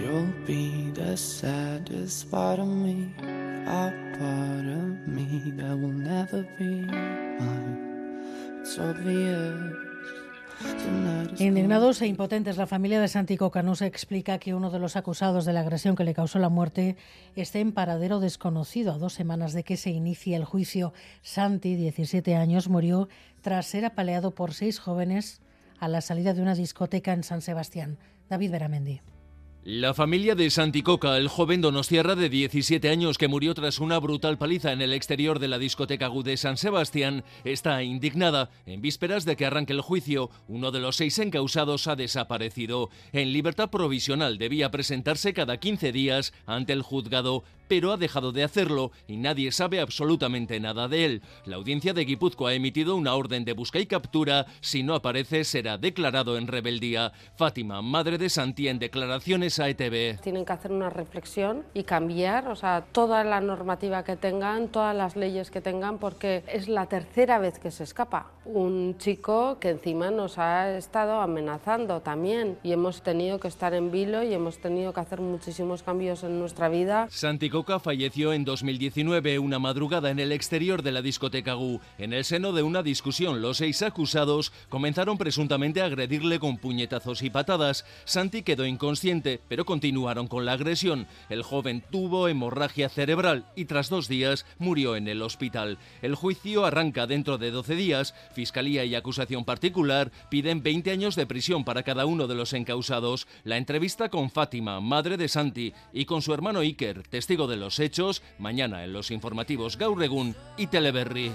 You'll be the saddest part of me, a part of me that will never be mine. It's obvious. Indignados e impotentes, la familia de Santi Cocanús explica que uno de los acusados de la agresión que le causó la muerte está en paradero desconocido a dos semanas de que se inicie el juicio. Santi, 17 años, murió tras ser apaleado por seis jóvenes a la salida de una discoteca en San Sebastián. David Beramendi. La familia de Santicoca, el joven donostiarra de 17 años que murió tras una brutal paliza en el exterior de la discoteca GU de San Sebastián, está indignada. En vísperas de que arranque el juicio, uno de los seis encausados ha desaparecido. En libertad provisional debía presentarse cada 15 días ante el juzgado, pero ha dejado de hacerlo y nadie sabe absolutamente nada de él. La audiencia de Guipúzcoa ha emitido una orden de busca y captura. Si no aparece, será declarado en rebeldía. Fátima, madre de Santi, en declaraciones a ETV. Tienen que hacer una reflexión y cambiar, o sea, toda la normativa que tengan, todas las leyes que tengan, porque es la tercera vez que se escapa. Un chico que encima nos ha estado amenazando también y hemos tenido que estar en vilo y hemos tenido que hacer muchísimos cambios en nuestra vida. Santi Coca falleció en 2019 una madrugada en el exterior de la discoteca GU. En el seno de una discusión, los seis acusados comenzaron presuntamente a agredirle con puñetazos y patadas. Santi quedó inconsciente, pero continuaron con la agresión. El joven tuvo hemorragia cerebral y tras dos días murió en el hospital. El juicio arranca dentro de 12 días. Fiscalía y acusación particular piden 20 años de prisión para cada uno de los encausados. La entrevista con Fátima, madre de Santi, y con su hermano Iker, testigo de los hechos, mañana en los informativos Gaurregun y Teleberry.